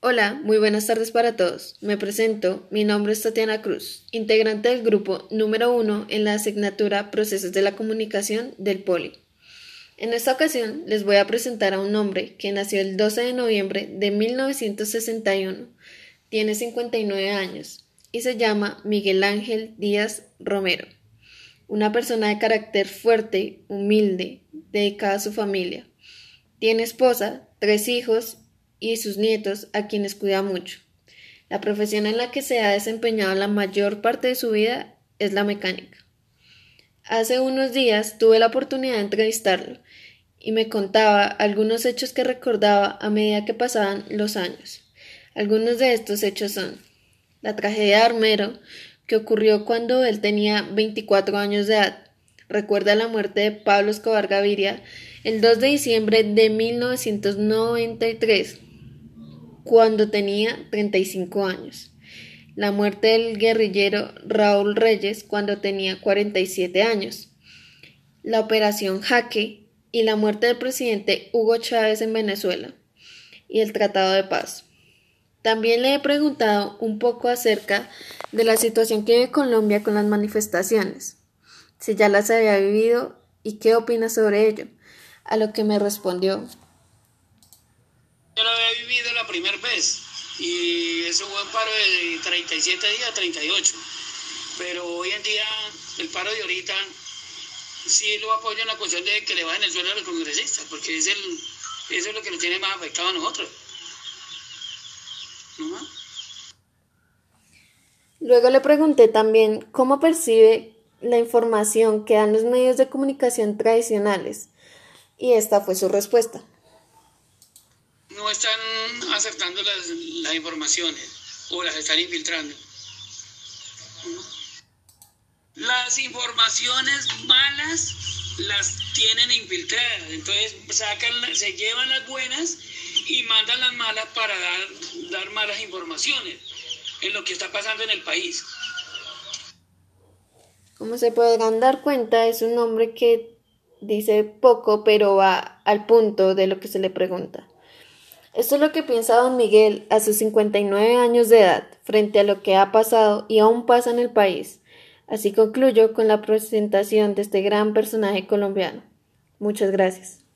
Hola, muy buenas tardes para todos. Me presento, mi nombre es Tatiana Cruz, integrante del grupo número uno en la asignatura Procesos de la Comunicación del Poli. En esta ocasión les voy a presentar a un hombre que nació el 12 de noviembre de 1961, tiene 59 años y se llama Miguel Ángel Díaz Romero. Una persona de carácter fuerte, humilde, dedicada a su familia. Tiene esposa, tres hijos y sus nietos, a quienes cuida mucho. La profesión en la que se ha desempeñado la mayor parte de su vida es la mecánica. Hace unos días tuve la oportunidad de entrevistarlo y me contaba algunos hechos que recordaba a medida que pasaban los años. Algunos de estos hechos son la tragedia de Armero, que ocurrió cuando él tenía 24 años de edad. Recuerda la muerte de Pablo Escobar Gaviria el 2 de diciembre de 1993 cuando tenía 35 años. La muerte del guerrillero Raúl Reyes cuando tenía 47 años. La operación Jaque y la muerte del presidente Hugo Chávez en Venezuela. Y el Tratado de Paz. También le he preguntado un poco acerca de la situación que vive Colombia con las manifestaciones, si ya las había vivido y qué opina sobre ello, a lo que me respondió yo lo había vivido y ese fue un paro de 37 días, 38. Pero hoy en día el paro de ahorita sí lo apoyo en la cuestión de que le bajen el sueldo a los congresistas, porque es el, eso es lo que nos tiene más afectado a nosotros. Luego le pregunté también cómo percibe la información que dan los medios de comunicación tradicionales y esta fue su respuesta están aceptando las, informaciones o las están infiltrando. Las informaciones malas las tienen infiltradas, entonces sacan, se llevan las buenas y mandan las malas para dar, dar malas informaciones en lo que está pasando en el país. Como se podrán dar cuenta, es un hombre que dice poco, pero va al punto de lo que se le pregunta. Esto es lo que piensa don Miguel a sus 59 años de edad frente a lo que ha pasado y aún pasa en el país. Así concluyo con la presentación de este gran personaje colombiano. Muchas gracias.